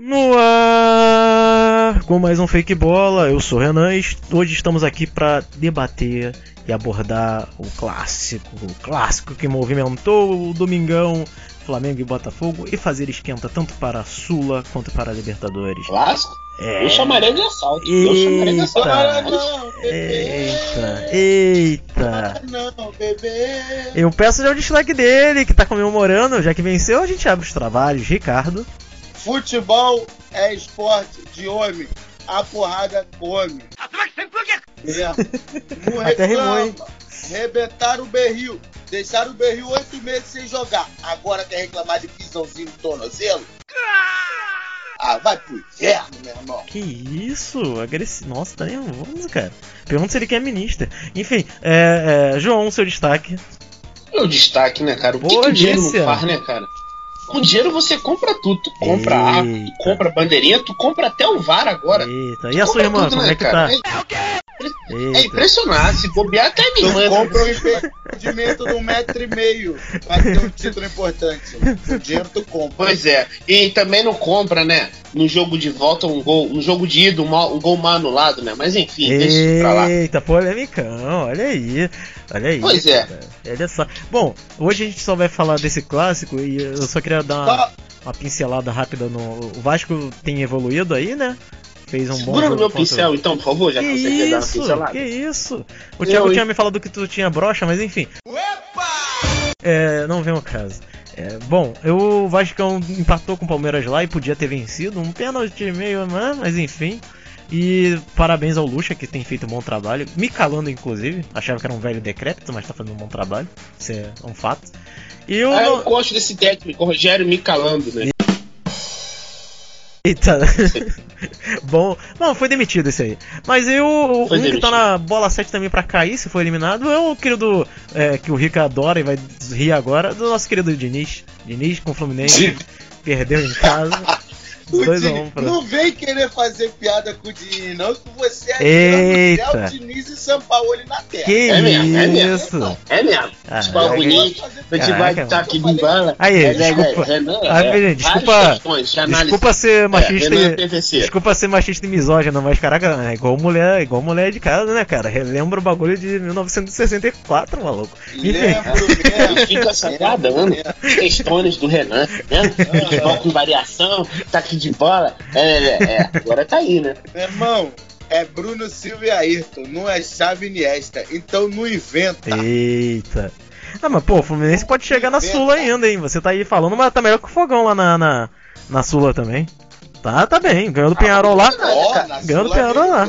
No ar, com mais um Fake Bola, eu sou o Renan e hoje estamos aqui para debater e abordar o clássico, o clássico que movimentou o Domingão, Flamengo e Botafogo e fazer esquenta tanto para a Sula quanto para a Libertadores. Clássico? É. Eu chamaria de assalto. Eu chamaria de assalto. Eita, não, eita, eita. Não, bebê. Eu peço já o destaque dele, que tá comemorando, já que venceu, a gente abre os trabalhos. Ricardo. Futebol é esporte de homem. A porrada come. É. Não Até rimou, hein? reclama. Rebentaram o berril. Deixaram o berril oito meses sem jogar. Agora quer reclamar de pisãozinho no tornozelo? Ah, vai pro inferno, meu irmão. Que isso? Agressivo. Nossa, tá nervoso, cara. Pergunta se ele quer ministra. Enfim, é, é, João, seu destaque. Meu destaque, né, cara? O que, Pô, que o dinheiro não faz, né, cara? Com dinheiro você compra tudo. Tu compra Eita. arma, tu compra bandeirinha, tu compra até o VAR agora. Eita, Tu e a sua irmã, tudo, como né, é que cara? tá? É, é Eita. impressionante. Se bobear até irmã. compra um impedimento de um metro e meio pra ter um título importante. O dinheiro tu compra. Pois é. E também não compra, né? No jogo de volta um gol, no jogo de ida um, mal- um gol mal anulado, né? Mas enfim, deixa isso pra lá. Eita, polemicão, olha aí. Olha aí. Pois é. cara. Olha só. Bom, hoje a gente só vai falar desse clássico e eu só queria dar uma, uma pincelada rápida no. O Vasco tem evoluído aí, né? Fez um bom Segura no meu contra o- pincel, então, por favor, já Que que você quer dar uma isso? pincelada. Que isso? O Eu, Thiago hein? tinha me falado que tu tinha brocha, mas enfim. É, não vem ao caso. É, bom, eu- o Vascão empatou com o Palmeiras lá e podia ter vencido. Um pênalti meio, né? mas enfim. E parabéns ao Lucha, que tem feito um bom trabalho. Me calando, inclusive. Achava que era um velho decrépito, mas tá fazendo um bom trabalho. Isso é um fato. E o. Ah, eu gosto desse técnico, o Rogério me calando, né? Eita. Bom, bom, foi demitido esse aí. Mas e o, um Foi que demitido. tá na bola 7 também pra cair, se foi eliminado, é o querido é, que o Rica adora e vai rir agora, do nosso querido Diniz. Diniz com o Fluminense. Perdeu em casa. O 2 a Diniz- 1 pra... Não vem querer fazer piada com o Diniz, não, que você é Eita. Diniz e São Paulo na terra. Que É mesmo, é mesmo. isso? É mesmo. Ah, Futebol é. bonito, a gente vai estar aqui de bala. Aí, É, desculpa. é, Renan, Ah, é, menino, desculpa- questões. Desculpa ser machista é, e... Desculpa ser machista e misógino, mas caraca, é igual mulher, igual mulher de casa, né, cara? Relembra o bagulho de 1964, maluco. Lembro mesmo. fica se agradando. Questões do Renan, né? Futebol com variação, tá aqui de bola. É, é, é. Agora tá aí, né? Irmão, é Bruno Silva e Ayrton, não é Xavi Iniesta. Então não inventa. Eita. Não, mas pô, o Fluminense pode chegar na. Sula ainda, hein? Você tá aí falando, mas tá melhor que o Fogão lá na, na, na Sula também. Tá, tá bem. Ganhou do Penharol lá. Ó, na Ganhou do Penharol lá.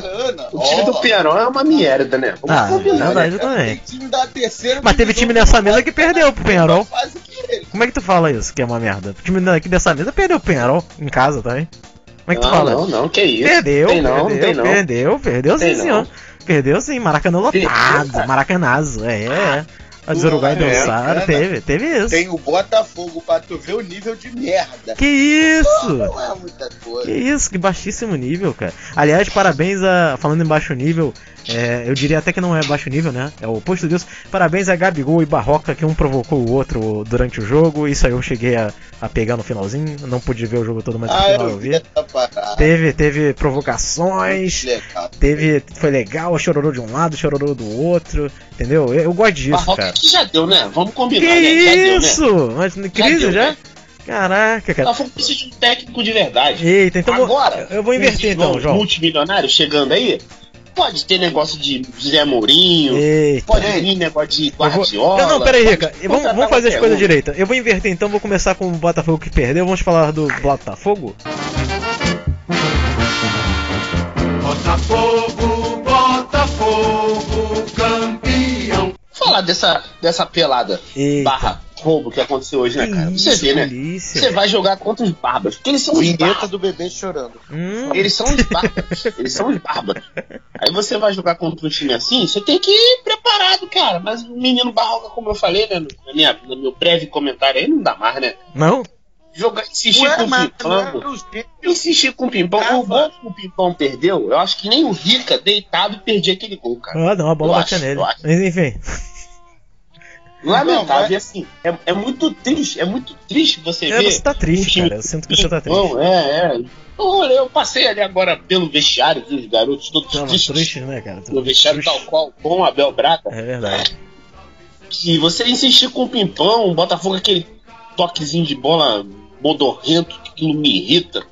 O time do Penharol é uma merda, né? Vamos Ah, combinar, verdade. né? também. Tem time da terceira Mas teve time nessa mesa que perdeu pro Penharol. Que. Como é que tu fala isso, que é uma merda? O time daqui dessa mesa perdeu o Penharol em casa também. Como é que tu Não, fala? não, não, que isso. Perdeu, Tem não, perdeu, tem não. perdeu, perdeu sim, Tem senhor. Perdeu sim, Maracanã lotado. Maracanazo, é, é. A Uruguai é, dançaram, teve, teve isso. Tem o Botafogo pra tu ver o nível de merda. Que isso! Não é muita coisa. Que isso, que baixíssimo nível, cara. Aliás, parabéns a. Falando em baixo nível, é, eu diria até que não é baixo nível, né? É o oposto disso. Parabéns a Gabigol e Barroca, que um provocou o outro durante o jogo. Isso aí eu cheguei a, a pegar no finalzinho. Não pude ver o jogo todo, mas no Ah, final eu vi. Teve, teve provocações. Legal. Teve. Foi legal, chororou de um lado, chororou do outro. Entendeu? Eu, eu gosto disso, Barroca cara. que já deu, né? Vamos combinar, Que né? Já deu, né? isso? Mas crise deu, já? né? Caraca, cara. Botafogo precisa de um técnico de verdade. Eita, então Agora, eu vou inverter então, João. multimilionários chegando aí, pode ter negócio de Zé Mourinho, Eita. pode vir negócio de Eu vou- Guardiola. Não, não, peraí, pode Rica. Vamos, vamos fazer as coisas um. direito. Eu vou inverter então, vou começar com o Botafogo que perdeu. Vamos falar do Botafogo? Botafogo, Botafogo, campeão. Falar dessa, dessa pelada Eita. barra roubo que aconteceu hoje, né, cara? Você vê, né? polícia. Você vai jogar contra os bárbaros, porque eles são os Vinheta bárbaros. do bebê chorando. Hum, Eles são os bárbaros. eles são os bárbaros. Aí você vai jogar contra um time assim, você tem que ir preparado, cara. Mas o menino Barroca, como eu falei, né? Na minha, no meu breve comentário aí, não dá mais, né? não? Jogar, insistir Ué, com o Pimpão. é os. Insistir com o Pimpão. O gol que o Pimpão perdeu, eu acho que nem o Rica deitado perdia aquele gol, cara. Ah, não, a bola Eu batia acho, nele. Mas enfim. Lamentável. E assim, é, é muito triste, é muito triste você É, ver. você tá triste, cara. Eu sinto que você tá triste. Não, é, é. Eu, eu passei ali agora pelo vestiário, vi os garotos todos Tamo tristes triste, né, cara? no vestiário Triste. tal qual com Abel Braga. É verdade. que você insistir com o pimpão, o Botafogo aquele toquezinho de bola modorrento, que aquilo me irrita.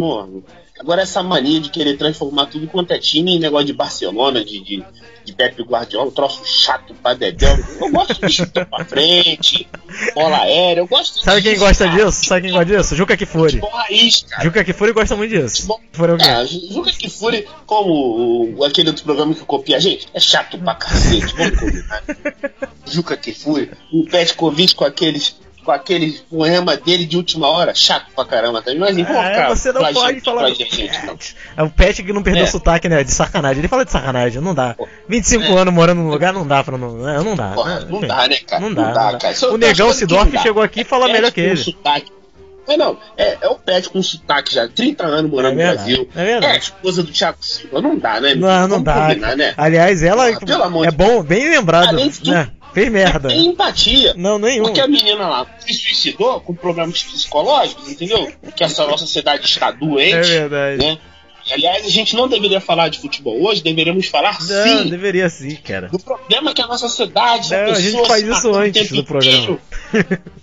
Mano, agora essa mania de querer transformar tudo quanto é time em negócio de Barcelona, de, de, de Pepe Guardiola, um troço chato pra Dedéu. Eu gosto de chutar pra frente, bola aérea, eu gosto Sabe quem gosta cara. disso? Sabe quem gosta disso? Juca Kifuri. Raiz, cara. Juca Kifuri gosta muito disso. Futebol- Kifuri é Juca Kifuri, como aquele outro programa que copia a gente, é chato pra cacete, vamos combinar. Juca Kifuri, o Petkovic com aqueles, com aqueles poema dele de última hora, chato pra caramba também, mas enfim, É, você não pode falar do gente. Pet. É o Pet que não perdeu É. o sotaque, né? De sacanagem. Ele fala de sacanagem, não dá. 25 É. anos morando num lugar, não dá pra não. Não, não dá. Porra, né? não dá, né, cara? Não dá, não dá. cara. É O negão Sidorf chegou aqui e fala melhor que ele. sotaque. É, não, é, é o Pet com sotaque já, 30 anos morando É no verdade, Brasil. é verdade. a esposa do Thiago Silva, não dá, né? Não, não Vamos dá. combinar, né? Aliás, ela Ah, pelo amor é de bom, bem lembrado. Além de né? Fez merda. Tem empatia. Não, nenhum. Porque a menina lá se suicidou com problemas psicológicos, entendeu? Que essa nossa sociedade está doente. É verdade. Né? Aliás, a gente não deveria falar de futebol hoje, deveríamos falar Não, sim deveria sim, cara. do problema que a nossa sociedade. Não, a pessoa gente faz isso antes do programa.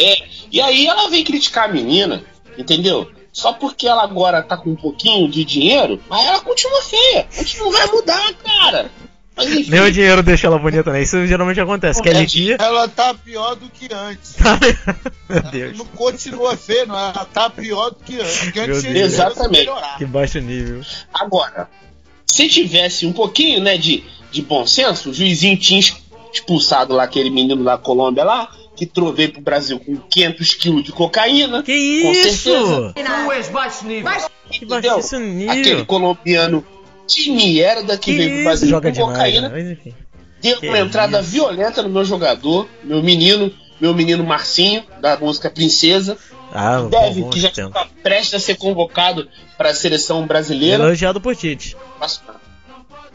É, e aí ela vem criticar a menina, entendeu? Só porque ela agora tá com um pouquinho de dinheiro, mas ela continua feia. A gente não vai mudar, cara. Mas enfim. Nem o dinheiro deixa ela bonita, né? Isso geralmente acontece. Que a É, gente. Ela tá pior do que antes. Meu Deus. Não continua feio, não. Ela tá pior do que antes. Porque Exatamente. Que baixo nível. Agora, se tivesse um pouquinho, né, de, de bom senso, o juizinho tinha ex- expulsado lá aquele menino da Colômbia lá, que trovei pro Brasil com 500 quilos de cocaína. Que Com isso? certeza. Tu és baixo nível. Que entendeu? baixíssimo nível. Aquele colombiano de merda que, Que veio? Brasil Joga com demais, cocaína, né? Mas enfim. deu Que uma entrada isso. violenta no meu jogador, meu menino, meu menino Marcinho, da música Princesa, Ah, deve, bom, que já tempo. está prestes a ser convocado para a seleção brasileira. Elogiado por Tite.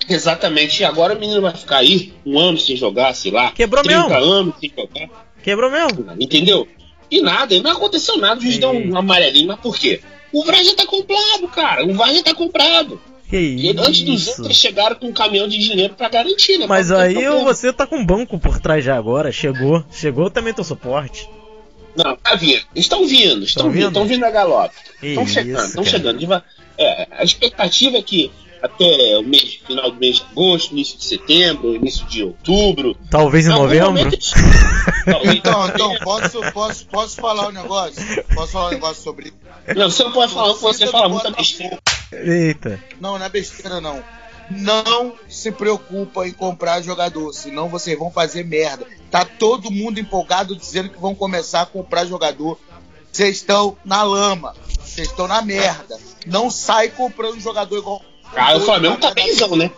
Exatamente, e agora o menino vai ficar aí um ano sem jogar, sei lá, Quebrou 30 mesmo. anos sem jogar, Quebrou mesmo. entendeu? E nada, não aconteceu nada, o juiz deu Ei. um amarelinho, mas por quê? O VAR já tá comprado, cara, o VAR já tá comprado. Que E antes dos isso. outros chegaram com um caminhão de dinheiro pra garantir, né? Mas aí você tá com um banco por trás já agora. Chegou. Chegou também teu suporte. Não, tá vindo. Estão vindo, estão Tão vindo, estão vindo a galope. Estão chegando, isso, estão chegando. É, a expectativa é que até o mês, final do mês de agosto, início de setembro, início de outubro. Talvez em novembro. momento Talvez- Então, então posso, posso, posso falar um negócio? Posso falar um negócio sobre. Não, você não pode falar que você fala muita besteira. Eita. Não, não é besteira, não. Não se preocupa em comprar jogador, senão vocês vão fazer merda. Tá todo mundo empolgado dizendo que vão começar a comprar jogador. Vocês estão na lama. Vocês estão na merda. Não sai comprando jogador igual. Ah, o Flamengo tá benzão, né?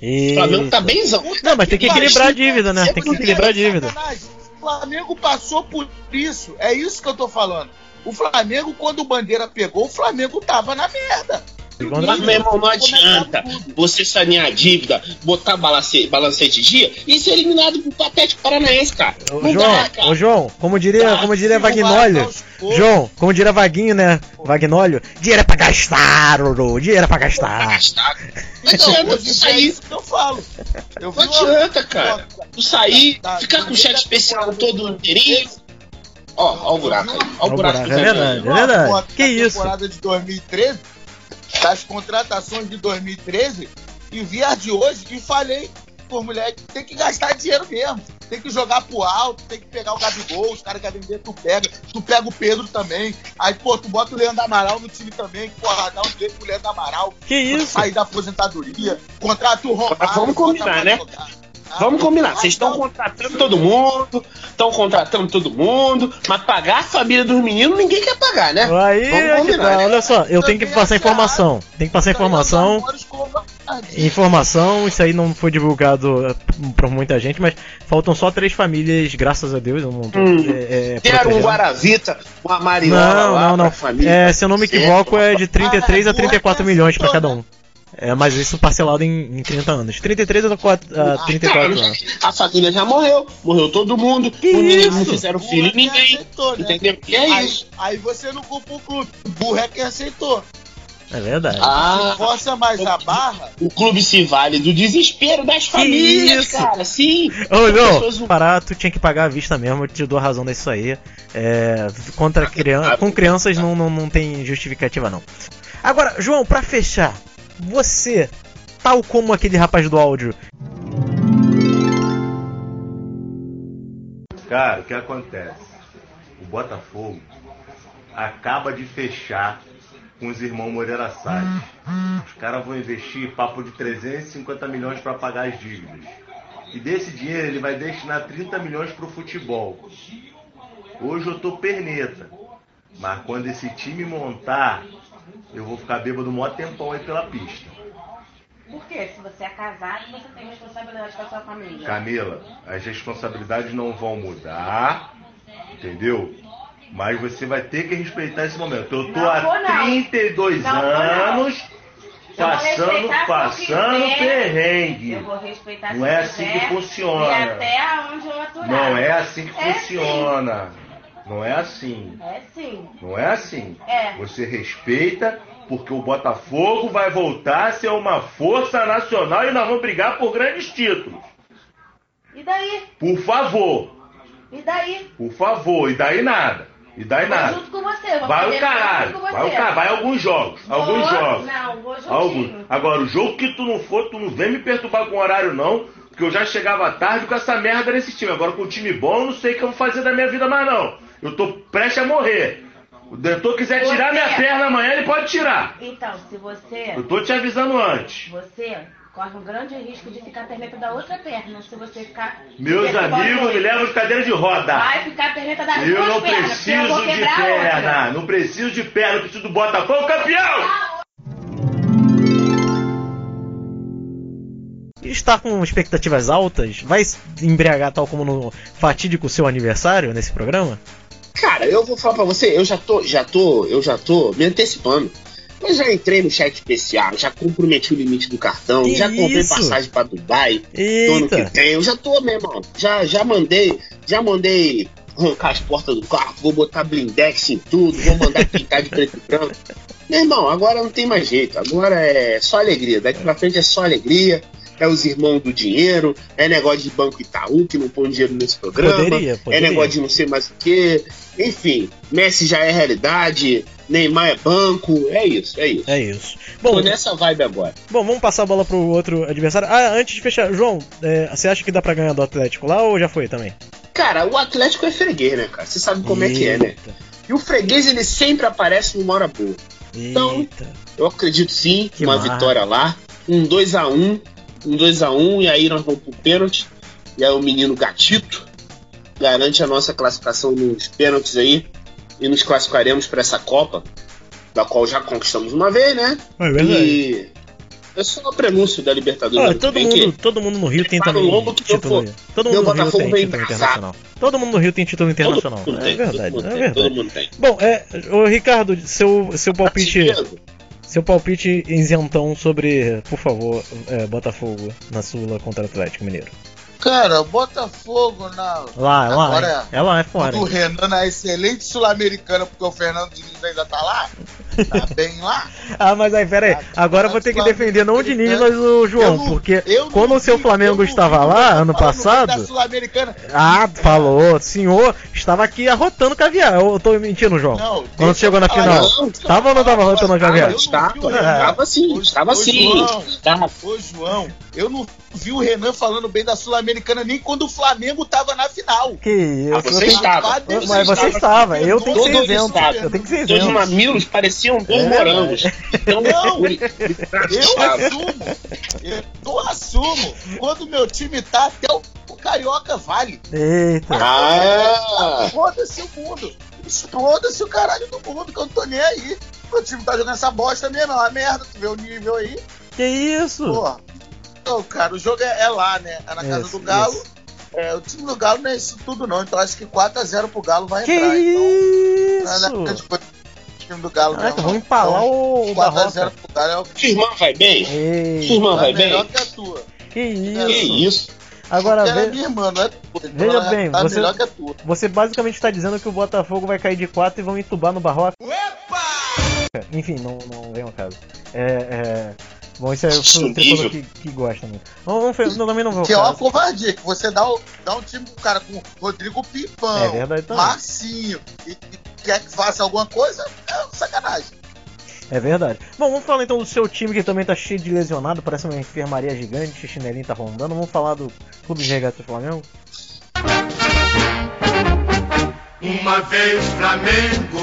O Flamengo tá benzão. Não, mas tem que equilibrar a dívida, né? Tem que equilibrar a dívida. Sacanagem. O Flamengo passou por isso. É isso que eu tô falando. O Flamengo, quando o Bandeira pegou, o Flamengo tava na merda. Mas, meu irmão, não adianta você sanear a dívida, botar balance- balancete de dia e ser eliminado pro Patético Paranaense, cara. Ô, Não João, dá, cara. ô João, como diria, Tá, como diria Vagnólio. João, como diria Vaguinho, né? Vagnólio, dinheiro é pra gastar, Oro, dinheiro é pra Pra gastar. gastar. Não adianta tu é isso que eu falo. Eu Não adianta, cara. Tu sair, ficar com o cheque especial todo inteirinho. Ó, ó o buraco aí. Ó o buraco buraco, do é verdade. uma verdade. Que isso? temporada de 2013, das contratações de 2013, e vi as de hoje e falei, pô, moleque, tem que gastar dinheiro mesmo. Tem que jogar pro alto, tem que pegar o Gabigol, os caras querem vender, tu pega. Tu pega o Pedro também. Aí, pô, tu bota o Leandro Amaral no time também, porra, dá um jeito pro Leandro Amaral. Que isso? Sair da aposentadoria, contrata o Romário. Mas vamos combinar, né? jogar. Ah, Vamos combinar, ah, vocês estão não. contratando todo mundo, estão contratando todo mundo, mas pagar a família dos meninos ninguém quer pagar, né? Aí, Vamos que combinar, tá, né? olha só, eu tenho que passar informação. Tem que passar informação. Informação, isso aí não foi divulgado eh, por muita gente, mas faltam só três famílias, graças a Deus. Eu não tô, Hum. é, é, Quero um. Guaravita, uma Mariola Não, lá não, pra não. família. É, se eu não me equivoco, é de 33 a 34 milhões pra cada um. É, mas isso parcelado em, em 30 anos. 33 a, 4, a 34 cara, anos. a família já morreu. Morreu todo mundo. Que meninos não isso? fizeram filho é quem ninguém. aceitou, né? Entendeu? E é Aí, isso. aí você não culpa o clube. O burro é quem aceitou. É verdade. Ah, Força mais a barra. o clube se vale do desespero das famílias, isso? cara. Sim. Ô, pessoas não, parar, tu tinha que pagar à vista mesmo, eu te dou razão disso aí. É, contra criança, com crianças não, não, não tem justificativa, não. Agora, João, pra fechar, você, tal como aquele rapaz do áudio, Cara, o que acontece? O Botafogo acaba de fechar com os irmãos Moreira Salles. Os caras vão investir papo de 350 milhões para pagar as dívidas. E desse dinheiro ele vai destinar 30 milhões pro futebol. Hoje eu tô perneta. Mas quando esse time montar, eu vou ficar bêbado um maior tempão aí pela pista. Porque se você é casado, você tem responsabilidade com a sua família. Camila, as responsabilidades não vão mudar, entendeu? Mas você vai ter que respeitar esse momento. Eu tô Não há vou, não. 32 Não vou, não. anos passando, respeitar se eu passando quiser. perrengue. Eu vou respeitar Não é assim quiser que funciona. E até aonde eu aturar. Não é assim que É funciona. Não é assim. É sim. Não é assim. É. Você respeita porque o Botafogo vai voltar a ser uma força nacional e nós vamos brigar por grandes títulos. E daí? Por favor. E daí? Por favor, e daí nada. E daí Vou nada. junto com você. Vou Vai o caralho. Vai o caralho. Vai alguns jogos. Vou- Alguns jogos. Não, vou juntinho. Alguns. Agora, o jogo que tu não for, tu não vem me perturbar com horário, não. Porque eu já chegava tarde com essa merda nesse time. Agora, com o time bom, eu não sei o que eu vou fazer da minha vida mais, não. Eu tô prestes a morrer. O diretor quiser tirar Você- minha perna amanhã, ele pode tirar. Então, se você... Eu tô te avisando antes. Você corre um grande risco de ficar perneta da outra perna. Se você ficar... Meus amigos me levam de cadeira de roda. Vai ficar perneta das Eu duas não pernas. eu preciso de perna. Não preciso de perna. Eu preciso do Botafogo campeão. está com expectativas altas, vai embriagar tal como no fatídico seu aniversário nesse programa? Cara, eu vou falar pra você, eu já tô, já tô, eu já tô me antecipando. Eu já entrei no chat especial, já comprometi o limite do cartão, Que já comprei isso? passagem pra Dubai, do ano que Eita! tem. Eu já tô, meu irmão. Já, já mandei, já mandei arrancar as portas do carro, vou botar blindex em tudo, vou mandar pintar de preto e branco. Meu irmão, agora não tem mais jeito. Agora é só alegria. Daqui pra frente é só alegria. É os irmãos do dinheiro, é negócio de Banco Itaú que não põe dinheiro nesse programa. Poderia, É poderia. negócio de não sei mais o que. Enfim, Messi já é realidade, Neymar é banco, é isso, é isso. É isso. Tô Bom, nessa vibe agora. bom, vamos passar a bola pro outro adversário. Ah, antes de fechar, João, é, você acha que dá pra ganhar do Atlético lá ou já foi também? Cara, o Atlético é freguês, né, cara? Você sabe como é que é, né? Eita, E o freguês, ele sempre aparece numa hora boa. Então, Eita. Eu acredito sim, Que uma vitória lá. Um 2x1, um 2x1, e aí nós vamos pro pênalti. E aí o menino Gatito garante a nossa classificação nos pênaltis aí. E nos classificaremos para essa Copa, da qual já conquistamos uma vez, né? É E é só o prenúncio da Libertadores. Que todo mundo, todo mundo no Rio tem o também que título. Todo mundo no Rio tem título internacional. Todo mundo no Rio tem título internacional. Todo mundo É tem, todo verdade, mundo é tem, verdade. todo mundo tem. Bom, é, ô, Ricardo, seu, seu palpite, Artilheiro, seu palpite isentão sobre, por favor, é, Botafogo na Sula contra Atlético Mineiro. Cara, Botafogo na. Lá, é lá, hein? é lá, é fora. do Renan na excelente Sul-Americana, porque o Fernando Diniz ainda tá lá. Tá bem lá. Ah, mas aí, pera aí. Agora eu vou ter que defender não o Diniz, mas o João, não- porque eu quando o seu vi- Flamengo estava vi, lá, ano passado. Sul-Americana. Ah, falou, senhor, estava aqui arrotando caviar. Eu tô mentindo, João. Não, Quando chegou na final. não, Tava ou não tava arrotando caviar? o Estava, estava sim, estava sim. Ô, João, eu não vi o Renan falando bem da Sul-Americana nem quando o Flamengo tava na final. Que isso, Ah, você estava. Mas você estava, eu tenho que ser isento. Eu tenho que ser Os isento. mamilos pareciam dois É, morangos. Então, Não, Eu assumo. Eu assumo. Quando meu time tá, até o, o Carioca vale. Eita. Ah, Foda-se o mundo. Exploda-se o caralho do mundo, que eu não tô nem aí. Meu time tá jogando essa bosta mesmo, é uma merda. Tu vê o nível aí. Que isso? Porra. Então, cara, o jogo é, é lá, né? É na casa Isso, do Galo. isso. É, o time do Galo não é isso tudo, não. Então acho que 4x0 pro Galo vai Que entrar. Então, nada isso? grande coisa. time do Galo Caraca, mesmo. vamos empalar o, o 4x0 Barroca. pro Galo é o Sua irmã vai bem? Sua Ei, irmã é vai melhor bem? que a tua. que isso. Que isso? Agora, ela é minha irmã, não é tua. Então Veja ela bem, tá você- melhor que a tua. você basicamente está dizendo que o Botafogo vai cair de 4 e vão entubar no Barroca. Enfim, não, não vem ao caso. É, é... Bom, isso é o tricolor que, que gosta muito. Não, não, também não vou Que é uma covardia, que você dá, o- dá um time pro cara com Rodrigo Pimpão, É verdade também. Marcinho, e, e quer que faça alguma coisa, é sacanagem. É verdade. Bom, vamos falar então do seu time que também tá cheio de lesionado, parece uma enfermaria gigante, o chinelinho tá rondando. Vamos falar do Clube de Regatas do Flamengo? Uma vez Flamengo,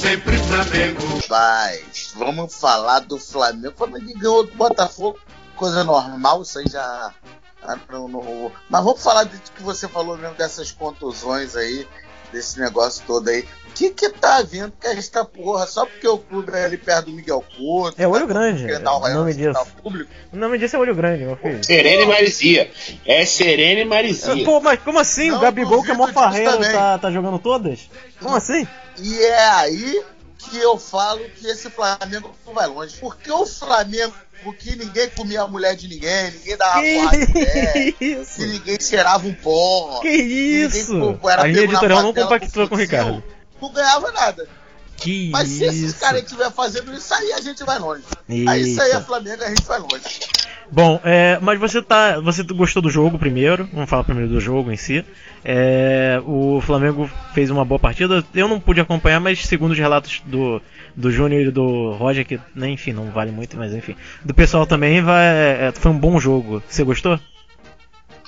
sempre Flamengo. Mas vamos falar do Flamengo. O Flamengo ganhou do Botafogo, coisa normal, isso aí já. ah, não- não- Mas vamos falar de que você falou mesmo dessas contusões aí, desse negócio todo aí. O que que tá havendo com esta porra? Só porque o clube é ali perto do Miguel Couto. É olho tá grande, dar um o nome hospital disso. Público. O nome disso é olho grande, meu filho. Serena e Marizia. É Serena e Marizia. Pô, mas como assim? o Não Gabigol, que é mó farreiro, tá, tá jogando todas? Como assim? E é aí que eu falo que esse Flamengo não vai longe. Porque o Flamengo, que ninguém comia a mulher de ninguém, ninguém dava porrada de mulher, Que isso? que ninguém cheirava um pó. Que isso? ninguém, era A na editorial não compactua com o Ricardo. Não ganhava nada. Que Mas se esses caras estiverem fazendo isso aí, a gente vai longe. Aí isso aí é. Flamengo, a gente vai longe. Bom, é, mas você tá. Você gostou do jogo primeiro? Vamos falar primeiro do jogo em si. É, o Flamengo fez uma boa partida. Eu não pude acompanhar, mas segundo os relatos do, do Júnior e do Roger, que né, enfim, não vale muito, mas enfim. Do pessoal também vai, é, foi um bom jogo. Você gostou?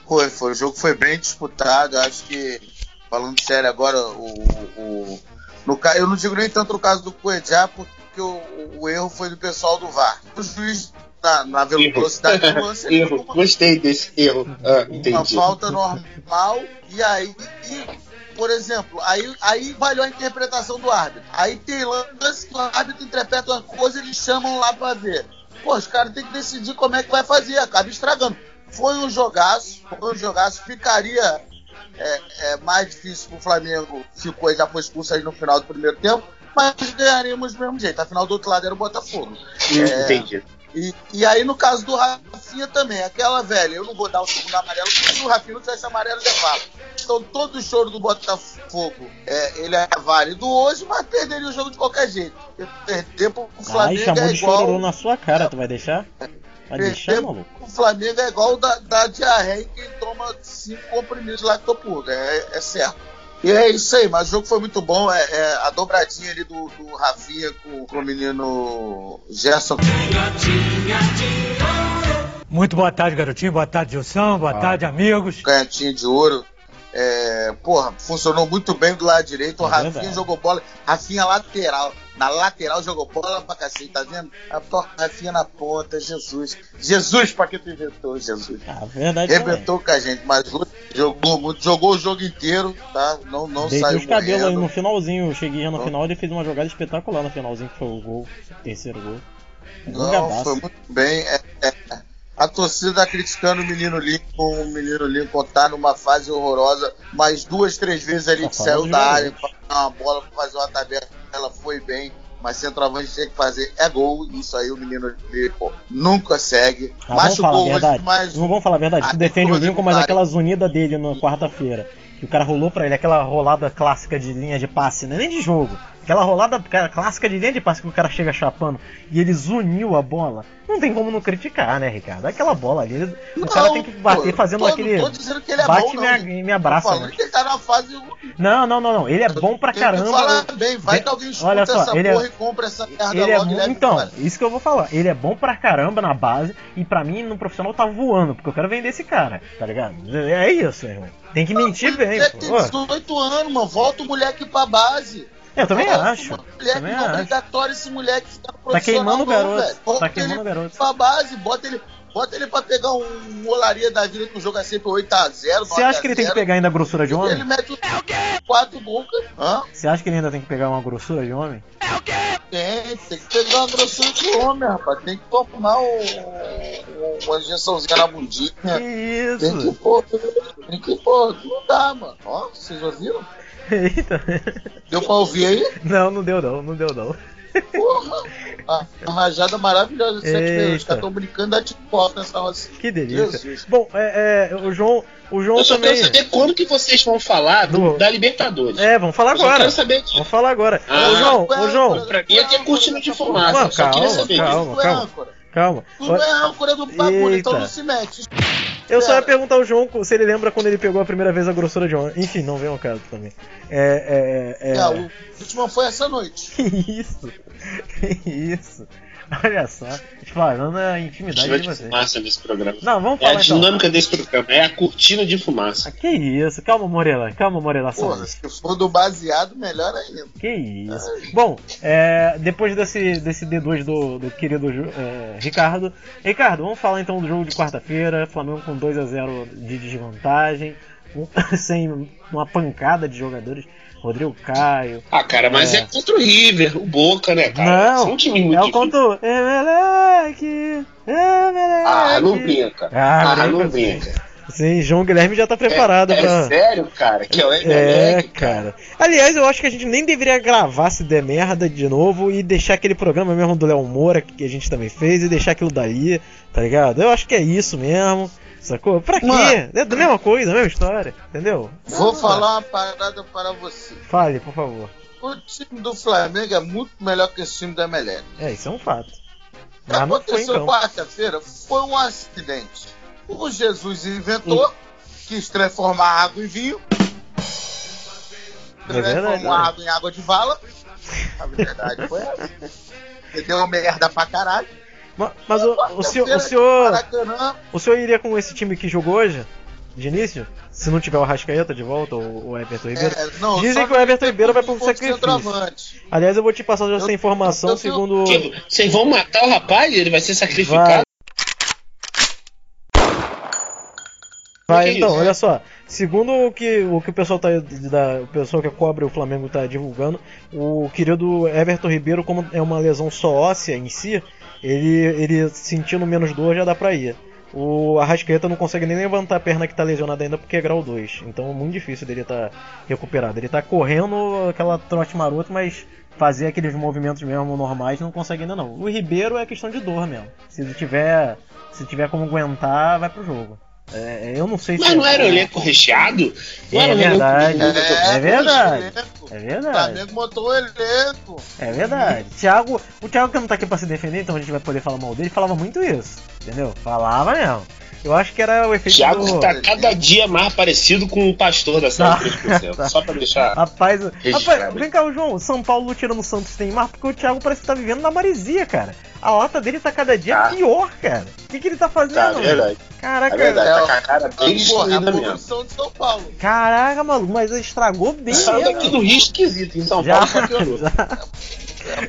Foi, foi. O jogo foi bem disputado. Acho que, falando sério agora, o. o no, ca- eu não digo nem tanto no caso do Cuejá, porque o, o erro foi do pessoal do VAR. O juiz, na, na Erro. velocidade do lance, Erro. tomou Gostei desse erro. Ah, uma falta normal. E aí, e, por exemplo, aí, aí valeu a interpretação do árbitro. Aí tem lance que o árbitro interpreta uma coisa e eles chamam lá pra ver. Pô, os caras têm que decidir como é que vai fazer, acaba estragando. Foi um jogaço, foi um jogaço, ficaria é, é, mais difícil pro Flamengo se o Coisa já foi expulso aí no final do primeiro tempo, mas ganharíamos do mesmo jeito. Afinal, do outro lado era o Botafogo. É, Entendi. e, e aí, no caso do Rafinha também, aquela velha, eu não vou dar o segundo amarelo, porque se o Rafinha não tivesse amarelo, levava. Então, todo o choro do Botafogo, é, ele é válido hoje, mas perderia o jogo de qualquer jeito. Perder pro Ai, Flamengo chamou é de chororô igual. na sua cara, tu vai deixar? Vai deixar, maluco? pro Flamengo é igual da, da diarreia quem toma cinco comprimidos de lactopurga, é, é certo. E é isso aí, mas o jogo foi muito bom. É, é a dobradinha ali do, do Rafinha com, com o menino Gerson Muito boa tarde, garotinho. Boa tarde, Gilson. Boa tarde, amigos. canhotinha de ouro. É, porra, funcionou muito bem do lado direito. O É Rafinha verdade. jogou bola. Rafinha lateral. Na lateral jogou bola pra cacete, tá vendo? A Rafinha na ponta, Jesus. Jesus, pra que tu inventou, Jesus? Ah, verdade. Rebentou com a gente, mas jogou muito, jogou o jogo inteiro, tá? Não, não saiu os cabelos aí no finalzinho. Eu cheguei no Não. final ele fez uma jogada espetacular no finalzinho, que foi o gol, o terceiro gol. Não, foi muito bem. É, é, a torcida tá criticando o menino Lincoln. O menino Lincoln tá numa fase horrorosa, mas duas, três vezes ele Tá saiu da área pra dar uma bola pra fazer uma tabela. Ela foi bem, mas centroavante tem que fazer é gol. Isso aí o menino Lincoln nunca segue. Ah, vamos Machucou falar a verdade. mas Não vamos falar a verdade. Tu defende o Lincoln, mas aquelas unidas dele na quarta-feira. Que o cara rolou pra ele, aquela rolada clássica de linha de passe, não é nem de jogo. Aquela rolada cara, clássica de linha de passe que o cara chega chapando e eles uniu a bola. Não tem como não criticar, né, Ricardo? Aquela bola ali, o Não, cara tem que bater fazendo tô- aquele. Não tô dizendo que ele é bate bom, não. e me Tô abraça, falando né? que ele tá na fase. Não, não, não, não. Ele é bom pra Tem que caramba. falar bem, vai que alguém escuta olha só, essa ele é- porra e compra essa merda Ele é logo bom, leva então, embora. isso que eu vou falar. Ele é bom pra caramba na base e pra mim no profissional tá voando, porque eu quero vender esse cara, tá ligado? É isso, irmão. Tem que mentir bem, moleque tem pô. 18 anos, mano. Volta o moleque pra base. Eu também Volta acho. Moleque, Também não é acho. obrigatório esse moleque ficar Tá queimando o garoto. Tá queimando o garoto. pra base, bota ele, bota ele pra pegar um olaria da vida que o jogo é sempre 8x0. Você acha que ele tem que pegar ainda a grossura de Ele homem? mete o 4 gols. Hã? Você acha que ele ainda tem que pegar uma grossura de homem? Tem, tem que pegar uma grossura de homem, rapaz. Tem que tomar o, o, uma injeçãozinha na bundinha. Que Tem que isso? pôr, tem que pôr. Não dá, mano. Ó, vocês ouviram? Eita. Deu pra ouvir aí? Não, não deu não, não deu não. Porra! A, a rajada maravilhosa de 7 Eita. minutos. Os caras estão brincando da TikTok nessa roça. Que delícia. Jesus. Bom, é, é, o João, o João Eu só também. quero saber quando que vocês vão falar do- da Libertadores. É, vamos falar Eu só agora. quero saber disso. Vamos falar agora. Ah, ô João, ô João, Pra mim é ter cortina de fumaça. Não, eu só queria calma, saber calma. Calma. Não é âncora do bagulho, então não se mete. Eu só ia perguntar ao João se ele lembra quando ele pegou a primeira vez a grossura de onda. Enfim, não vem ao caso também. É, é, é. É, o último foi essa noite. Que isso? Que isso? Olha só, falando a intimidade de de vocês. fumaça nesse programa. Não, vamos É a falar então. dinâmica desse programa, é a cortina de fumaça. Ah, Que isso? Calma, Morela. Calma, Morela. Salles. se for do baseado, melhor ainda. Que isso. Bom, é, depois desse, desse D2 do, do querido é, Ricardo. Ricardo, vamos falar então do jogo de quarta-feira. Flamengo com 2 a 0 de desvantagem. sem uma pancada de jogadores. Rodrigo Caio. Ah, cara, mas É. é, contra o River, o Boca, né, cara? Não, São times muito É o difíceis. conto. Emeleque! Emeleque! Ah, não brinca. Ah, Ah, não brinca. Sim, João Guilherme já tá preparado é, pra. É sério, cara? Que é o É, Emelec, cara. Aliás, eu acho que a gente nem deveria gravar se der merda de novo e deixar aquele programa mesmo do Léo Moura que a gente também fez e deixar aquilo daí, tá ligado? Eu acho que é isso mesmo, sacou? Pra quê? Mano. É da mesma coisa, a mesma história, entendeu? Vou Ah, falar uma parada para você. Fale, por favor. O time do Flamengo é muito melhor que esse time da Emelec. É, isso é um fato. O que Mas aconteceu campo. quarta-feira foi um acidente. O Jesus inventou, quis transformar água em vinho. É transformou né? água em água de vala. A verdade foi essa. Ele Deu merda pra caralho. Ma- Mas o, o senhor, o senhor, o senhor iria com esse time que jogou hoje, de início? Se não tiver o Arrascaeta de volta ou o Everton Ribeiro? é, não, Dizem que o Everton Ribeiro vai pro ponto sacrifício. Aliás, eu vou te passar já essa informação, eu- eu- segundo. Vocês vão matar o rapaz? Ele vai ser sacrificado? Vai. Vai, Que então, olha só. Segundo o que o, que o pessoal tá, da, o pessoal que cobre o Flamengo tá divulgando, o querido Everton Ribeiro, como é uma lesão só óssea em si, ele, ele sentindo menos dor já dá pra ir. O Arrascaeta não consegue nem levantar a perna que tá lesionada ainda porque é grau 2. Então é muito difícil dele estar recuperado. Ele tá correndo aquela trote maroto, mas fazer aqueles movimentos mesmo normais não consegue ainda não. O Ribeiro é questão de dor mesmo. Se ele tiver, se tiver como aguentar, vai pro jogo. É, eu não sei se Mas não era o elenco recheado? Não É era elenco- verdade. É verdade. elenco. É O verdade. Flamengo montou o elenco. É verdade. Thiago, o Thiago que não tá aqui pra se defender, então a gente vai poder falar mal dele, falava muito isso. Entendeu? Falava mesmo. Eu acho que era o efeito Thiago do... tá cada dia mais parecido com o pastor da Tá, série 3%. tá. Só pra deixar. Rapaz, rapaz, vem cá, o João. o São Paulo tirando o Santos tem mar, porque o Thiago parece que tá vivendo na maresia, cara. A lata dele tá cada dia Tá. pior, cara. O que, que ele tá fazendo? Tá, é verdade. Caraca, É verdade, É, tá com a cara bem destruída mesmo. de São Paulo. caraca, maluco, mas estragou bem Saiu daqui do Rio esquisito, em São Já, Paulo piorou. já.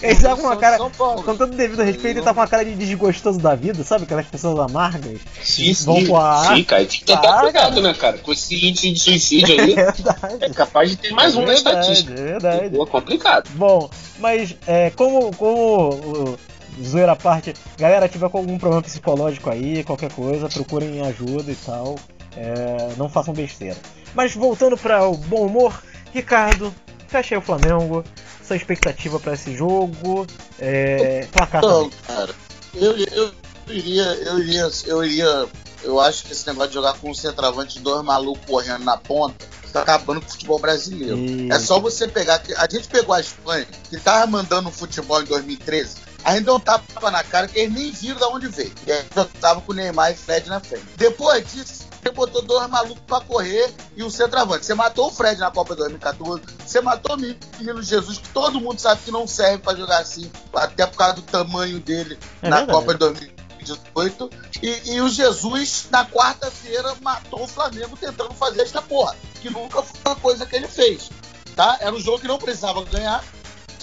É Ele tá com uma cara, com todo devido respeito, ele tá com uma cara de desgostoso da vida, sabe? Aquelas pessoas amargas. Sim, Vão sim. pro ar. Sim, cara, tem que ter Tá, cuidado, né, cara? Com esse índice de suicídio aí, É verdade. é capaz de ter mais um na verdade, estatística. É verdade. Pô, complicado. Bom, mas é, como, como o- zoeira à parte, galera, tiver com algum problema psicológico aí, qualquer coisa, procurem ajuda e tal. É, não façam besteira. Mas voltando para o bom humor, Ricardo, fecha aí o Flamengo. Sua expectativa para esse jogo. É, placar Então, também. cara, eu, eu iria, eu iria, eu iria. Eu acho que esse negócio de jogar com um centroavante dois malucos correndo na ponta tá acabando com o futebol brasileiro. E- É só você pegar. A gente pegou a Espanha, que tava mandando futebol em 2013. A gente deu um tapa na cara que eles nem viram de onde veio. E aí já tava com o Neymar e Fred na frente. Depois disso, você botou dois malucos pra correr e o centroavante. Você matou o Fred na Copa 2014. Você matou o menino Jesus, que todo mundo sabe que não serve pra jogar assim, até por causa do tamanho dele É na verdade. Copa de 2018. E, e o Jesus, na quarta-feira, matou o Flamengo tentando fazer esta porra. Que nunca foi uma coisa que ele fez. Tá? Era um jogo que não precisava ganhar.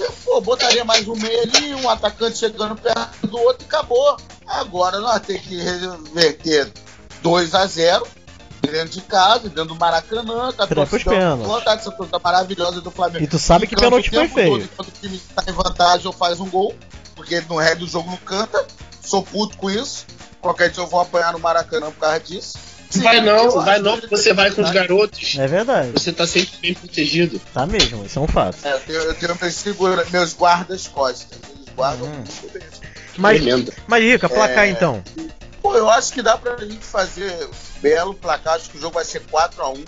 Você, pô, botaria mais um meio ali, um atacante chegando perto do outro e acabou. Agora nós temos que reverter 2 a 0 dentro de casa, dentro do Maracanã, com a torcida vontade, essa torcida maravilhosa do Flamengo. E tu sabe que pênalti foi feio. Quando o time tá em vantagem ou faz um gol, porque no resto do jogo não canta. Sou puto com isso. Qualquer dia eu vou apanhar no Maracanã por causa disso. Sim, vai não, vai não, você vai com os garotos. É verdade. Você tá sempre bem protegido. Tá mesmo, isso é um fato. É, eu tenho, eu tenho meus, segura, meus guardas costas. Eles guardam Hum. muito bem. Mas, Tremendo. mas Rica, placar É. então. Pô, eu acho que dá pra gente fazer belo placar. Acho que o jogo vai ser 4x1.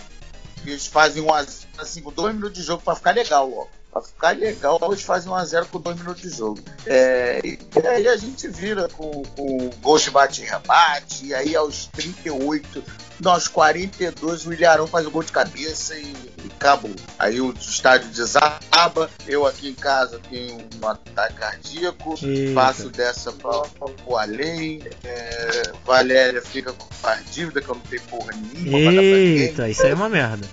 E eles fazem um a assim, com 2 minutos de jogo pra ficar legal, ó. Pra ficar legal, eles fazem 1x0 com 2 minutos de jogo. É, e aí a gente vira com, com gol de bate e rebate. E aí aos 38, nós 42, o Ilharão faz o gol de cabeça e, e acabou. Aí o estádio desaba. Eu aqui em casa tenho um ataque cardíaco. Eita. Passo dessa pra, pro além. É, Valéria fica com a dívida que eu não tenho porra nenhuma. Eita, isso aí é uma merda.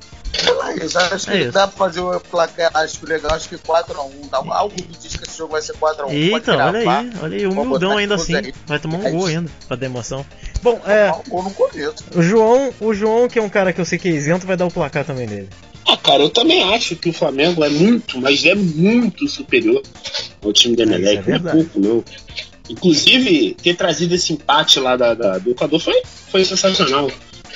Isso, acho É que isso. dá pra fazer o placar, acho legal, acho que 4x1. Dá, algo me diz que esse jogo vai ser 4x1. Eita, olha aí, olha aí, humildão ainda assim. aí. Vai tomar um É gol isso. ainda, pra dar emoção. Bom, é, Ou no começo. o João, o João, que é um cara que eu sei que é isento, vai dar o placar também dele. Ah, cara, eu também acho que o Flamengo é muito, mas é muito superior ao time do Isso é Emelec. não é verdade. pouco, não. Inclusive, ter trazido esse empate lá da, da- do Equador foi, foi sensacional.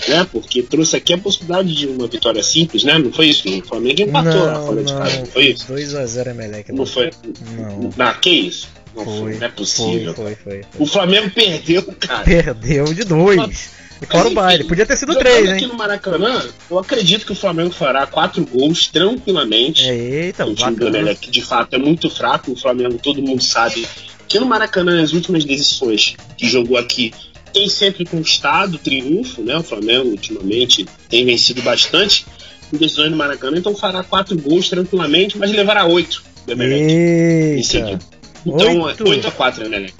Né? Porque trouxe aqui a possibilidade de uma vitória simples, né? Não foi isso? O Flamengo empatou lá fora de casa, não foi isso? 2x0 Emelec. Não foi. Não. Ah, que isso? Não foi, Foi, não é possível. Foi, foi, foi. O Flamengo perdeu, cara. Perdeu de dois. E fora o baile. Podia ter sido três, aqui hein? no Maracanã, eu acredito que o Flamengo fará quatro gols tranquilamente. Eita, o time do. Emelec de fato é muito fraco. O Flamengo, todo mundo sabe que no Maracanã, nas últimas decisões que jogou aqui, tem sempre conquistado triunfo, né? O Flamengo, ultimamente, tem vencido bastante em decisões no Maracanã, então fará quatro gols tranquilamente, mas levará oito do Emelec. Então, Oito? 8 a 4 Emelec.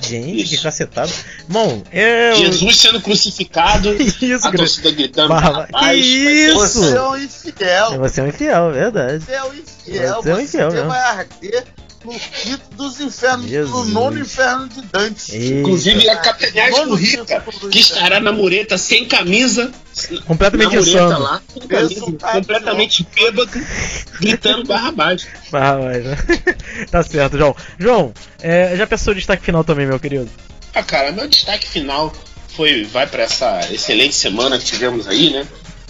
Gente, que Isso. cacetado. Bom, eu. Jesus sendo crucificado, Isso, a torcida gritando. Barba- "Rapaz, Que isso? Você é um infiel. Você é um infiel, verdade. Você é um infiel. Você é um infiel, Você vai arder no quinto dos infernos, Jesus. no nono inferno de Dante. Eita. Inclusive a capelhagem do quinto que estará na mureta sem camisa, Completamente insano. lá, sem camisa, completamente bêbado, gritando barra baixo. Mas, né? tá certo, João. João, é, já pensou o destaque final também, meu querido? Ah, cara, meu destaque final foi vai para essa excelente semana que tivemos aí, né?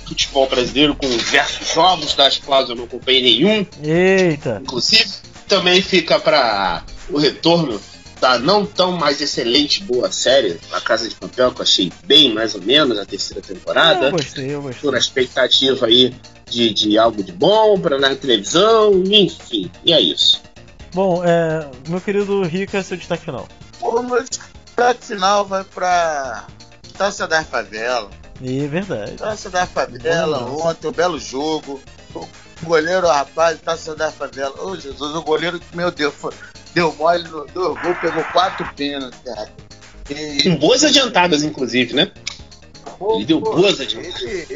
Futebol brasileiro com diversos jogos, das quais eu não acompanhei nenhum, Eita. inclusive. Também fica para o retorno da não tão mais excelente boa série, A Casa de Papel, que eu achei bem mais ou menos a terceira temporada. Eu gostei, eu gostei. Tô na expectativa aí de, de algo de bom para na televisão, enfim, e é isso. Bom, é, meu querido Rica, seu destaque final. Pô, meu destaque final vai pra Taça da Favela. É verdade. Taça da Favela, ontem, um belo jogo. Goleiro, rapaz, Taça da Favela. Ô, Jesus, o goleiro, meu Deus, foi- deu mole no deu gol, pegou quatro pênaltis, cara. E- Com boas adiantadas, inclusive, né? Pô, Ele deu pô, boas adiantadas. Ele,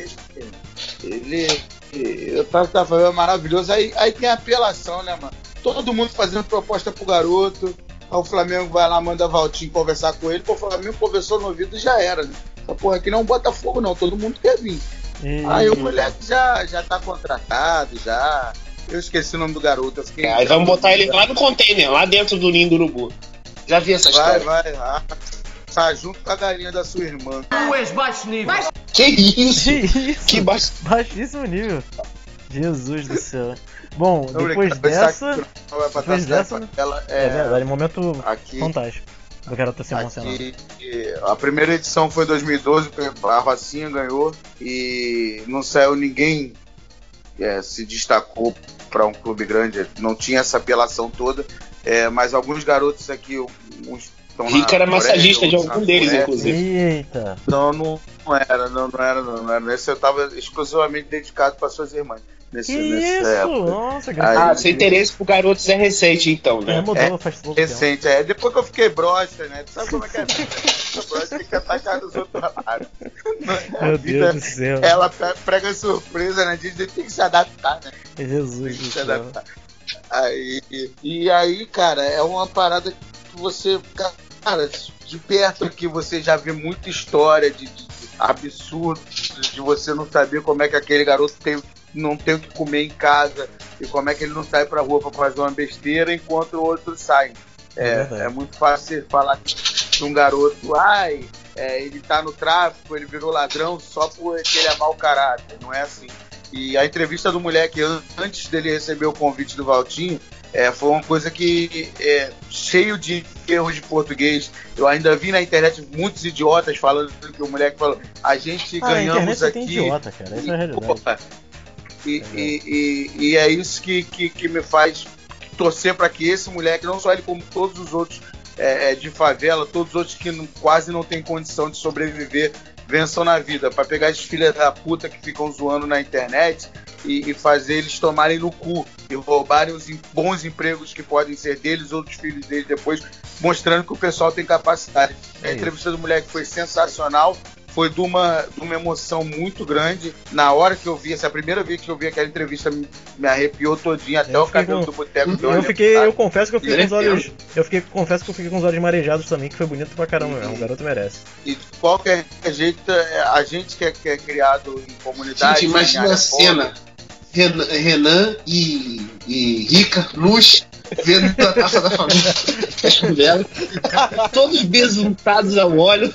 ele, ele, Favela é maravilhoso. Aí, aí tem a apelação, né, mano? Todo mundo fazendo proposta pro garoto. Aí o Flamengo vai lá, manda Valtinho conversar com ele. Pô, o Flamengo conversou no ouvido e já era, né? Essa porra aqui não é um Botafogo, não. Todo mundo quer vir. E- Aí o moleque já, já tá contratado, já. Eu esqueci o nome do garoto. É, Aí vamos botar ele lá no container, lá dentro do ninho do urubu. Já vi essa Vai, história. vai, vai. Tá junto com a galinha da sua irmã. Que isso? Que isso? Que baixo. Baixíssimo nível. Jesus do céu. Bom, depois dessa. depois dessa, né? Favela, É, verdade, momento Aqui, fantástico. Do se emocionando. Aqui, a primeira edição foi em 2012, a Rocinha ganhou e não saiu ninguém é, se destacou para um clube grande, não tinha essa apelação toda, é, mas alguns garotos aqui, uns estão Rica era massagista de algum deles, Coreia. inclusive. Eita. Não, não, não era, não, não era, não, não era. Nesse eu estava exclusivamente dedicado para suas irmãs. Nesse, Que nessa isso? época. Nossa, graças Ah, seu interesse por garotos é recente, então, É, né? mudou faz pouco tempo. Recente, é. Depois que eu fiquei broxa, né? Tu sabe como é que é? A broxa tem que atacar nos outros trabalhos. Meu vida, Deus do céu. Ela prega surpresa, né? Diz que tem que se adaptar, né? Jesus Tem que se adaptar. Aí, e aí, cara, é uma parada que você, cara, de perto aqui você já vê muita história de, de absurdo, de você não saber como é que aquele garoto tem, não tem o que comer em casa e como é que ele não sai pra rua pra fazer uma besteira enquanto o outro sai. É É, é muito fácil você falar de um garoto, ai, é, ele tá no tráfico, ele virou ladrão só porque ele é mau caráter. Não é assim. E a entrevista do moleque antes dele receber o convite do Valtinho é, foi uma coisa que é cheio de erros de português. Eu ainda vi na internet muitos idiotas falando que o moleque falou: a gente ah, ganhamos a aqui. Tem idiota, cara. Essa é a realidade. E, é. E, e, e, é isso que, que, que me faz torcer para que esse moleque, não só ele, como todos os outros é, é de favela, todos os outros que não, quase não têm condição de sobreviver, vençam na vida. Para pegar esses filhos da puta que ficam zoando na internet e, e, fazer eles tomarem no cu e roubarem os bons empregos que podem ser deles, outros filhos deles depois, mostrando que o pessoal tem capacidade. É a entrevista do moleque foi sensacional foi de uma, de uma emoção muito grande. Na hora que eu vi, essa primeira vez que eu vi aquela entrevista, me, me arrepiou todinho, até eu o cabelo com... do boteco. Eu, eu fiquei, eu confesso que eu fiquei com os olhos. Eu fiquei, confesso que eu fiquei com os olhos marejados também, que foi bonito pra caramba, e, o garoto merece. E de qualquer jeito, é, a gente que é, que é criado em comunidade. Gente, imagina a cena. Renan, Renan e, e Rica, Luz, vendo a taça da família, todos besuntados ao óleo.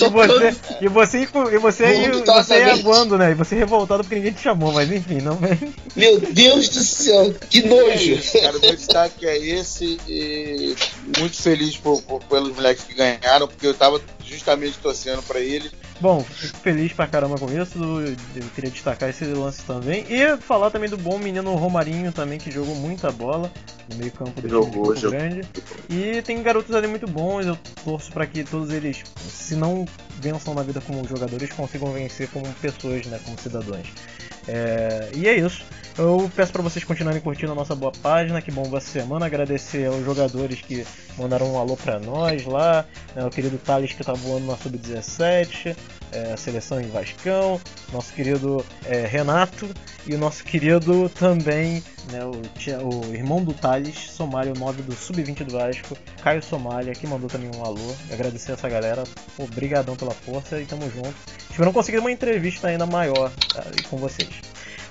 E você, e você, e você, aí, você aí aguando, né? E você revoltado porque ninguém te chamou, mas enfim, não vem. Meu Deus do céu, que nojo! Cara, o meu destaque é esse e muito feliz por, por, pelos moleques que ganharam, porque eu tava justamente torcendo para eles. Bom, fico feliz pra caramba com isso. Eu queria destacar esse lance também. E falar também do bom menino Romarinho também, que jogou muita bola no meio campo do jogou, time grande. E tem garotos ali muito bons. Eu torço para que todos eles, se não vençam na vida como jogadores, consigam vencer como pessoas, né, como cidadãos. É, e é isso. Eu peço para vocês continuarem curtindo a nossa boa página, que bomba essa semana. Agradecer aos jogadores que mandaram um alô para nós lá, né, o querido Thales que tá voando na Sub-17, é, a seleção em Vascão, nosso querido é, Renato e o nosso querido também, né, o, o irmão do Thales, Somália, o 9 do Sub-20 do Vasco, Caio Somália, que mandou também um alô. Agradecer essa galera, obrigadão pela força e tamo junto. Espero conseguir uma entrevista ainda maior tá, com vocês.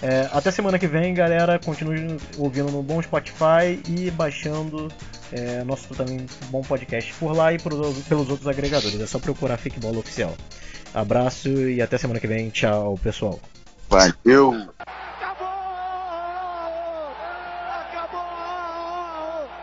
É, até semana que vem, galera. Continue ouvindo no bom Spotify e baixando é, nosso também bom podcast por lá e por, pelos outros agregadores. É só procurar Fiqueball Oficial. Abraço e até semana que vem. Tchau, pessoal. Valeu!